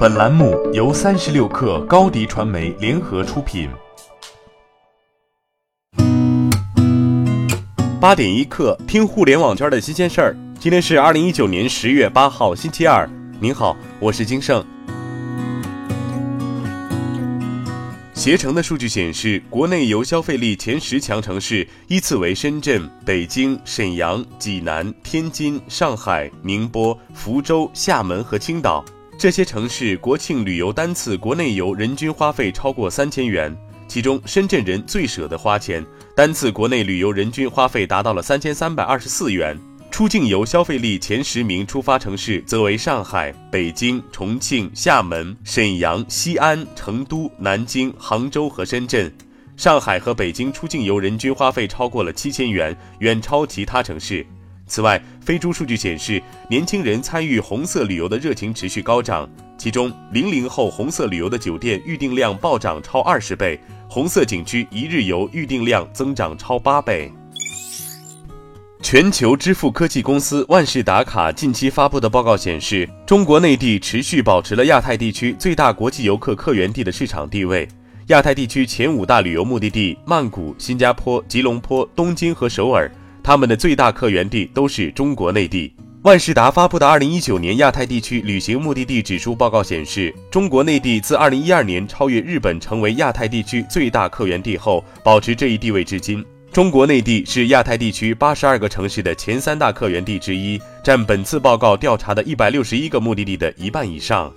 本栏目由三十六氪高低传媒联合出品。八点一刻，听互联网圈的新鲜事儿。今天是二零一九年十月八号，星期二。您好，我是金盛。携程的数据显示，国内游消费力前十强城市依次为深圳、北京、沈阳、济南、天津、上海、宁波、福州、厦门和青岛。这些城市国庆旅游单次国内游人均花费超过三千元，其中深圳人最舍得花钱，单次国内旅游人均花费达到了三千三百二十四元。出境游消费力前十名出发城市则为上海、北京、重庆、厦门、沈阳、西安、成都、南京、杭州和深圳。上海和北京出境游人均花费超过了七千元，远超其他城市。此外，飞猪数据显示，年轻人参与红色旅游的热情持续高涨，其中零零后红色旅游的酒店预订量暴涨超二十倍，红色景区一日游预订量增长超八倍。全球支付科技公司万事达卡近期发布的报告显示，中国内地持续保持了亚太地区最大国际游客客源地的市场地位。亚太地区前五大旅游目的地曼谷、新加坡、吉隆坡、东京和首尔。他们的最大客源地都是中国内地。万事达发布的《二零一九年亚太地区旅行目的地指数报告》显示，中国内地自二零一二年超越日本成为亚太地区最大客源地后，保持这一地位至今。中国内地是亚太地区八十二个城市的前三大客源地之一，占本次报告调查的一百六十一个目的地的一半以上。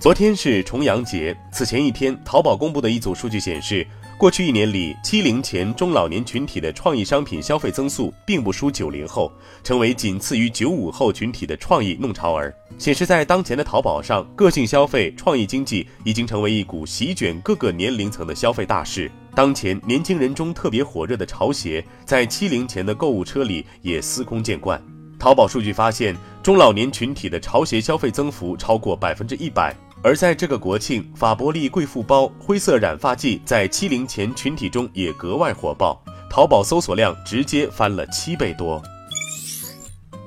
昨天是重阳节，此前一天，淘宝公布的一组数据显示。过去一年里，七零前中老年群体的创意商品消费增速并不输九零后，成为仅次于九五后群体的创意弄潮儿。显示在当前的淘宝上，个性消费、创意经济已经成为一股席卷各个年龄层的消费大势。当前年轻人中特别火热的潮鞋，在七零前的购物车里也司空见惯。淘宝数据发现，中老年群体的潮鞋消费增幅超过百分之一百。而在这个国庆，法伯利贵妇包、灰色染发剂在七零前群体中也格外火爆，淘宝搜索量直接翻了七倍多。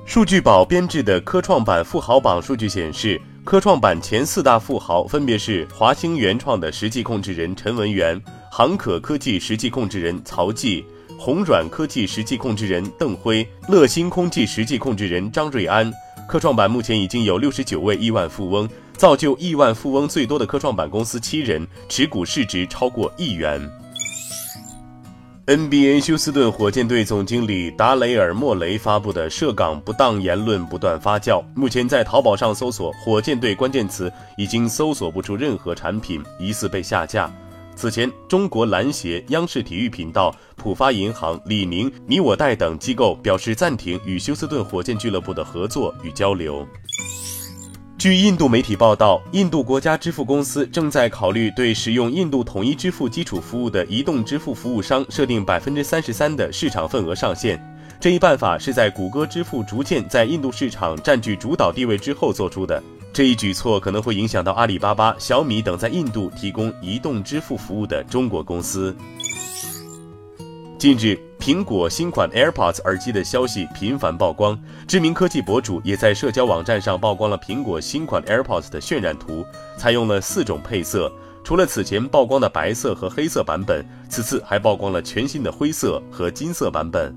数据宝编制的科创板富豪榜数据显示，科创板前四大富豪分别是华兴原创的实际控制人陈文元、航可科技实际控制人曹继、红软科技实际控制人邓辉、乐星空气实际控制人张瑞安。科创板目前已经有六十九位亿万富翁。造就亿万富翁最多的科创板公司七人，持股市值超过亿元。NBA 休斯顿火箭队总经理达雷尔·莫雷发布的涉港不当言论不断发酵，目前在淘宝上搜索“火箭队”关键词，已经搜索不出任何产品，疑似被下架。此前，中国篮协、央视体育频道、浦发银行、李宁、你我贷等机构表示暂停与休斯顿火箭俱乐部的合作与交流。据印度媒体报道，印度国家支付公司正在考虑对使用印度统一支付基础服务的移动支付服务商设定百分之三十三的市场份额上限。这一办法是在谷歌支付逐渐在印度市场占据主导地位之后做出的。这一举措可能会影响到阿里巴巴、小米等在印度提供移动支付服务的中国公司。近日，苹果新款 AirPods 耳机的消息频繁曝光，知名科技博主也在社交网站上曝光了苹果新款 AirPods 的渲染图，采用了四种配色，除了此前曝光的白色和黑色版本，此次还曝光了全新的灰色和金色版本。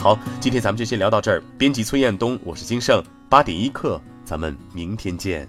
好，今天咱们就先聊到这儿。编辑崔彦东，我是金盛，八点一刻，咱们明天见。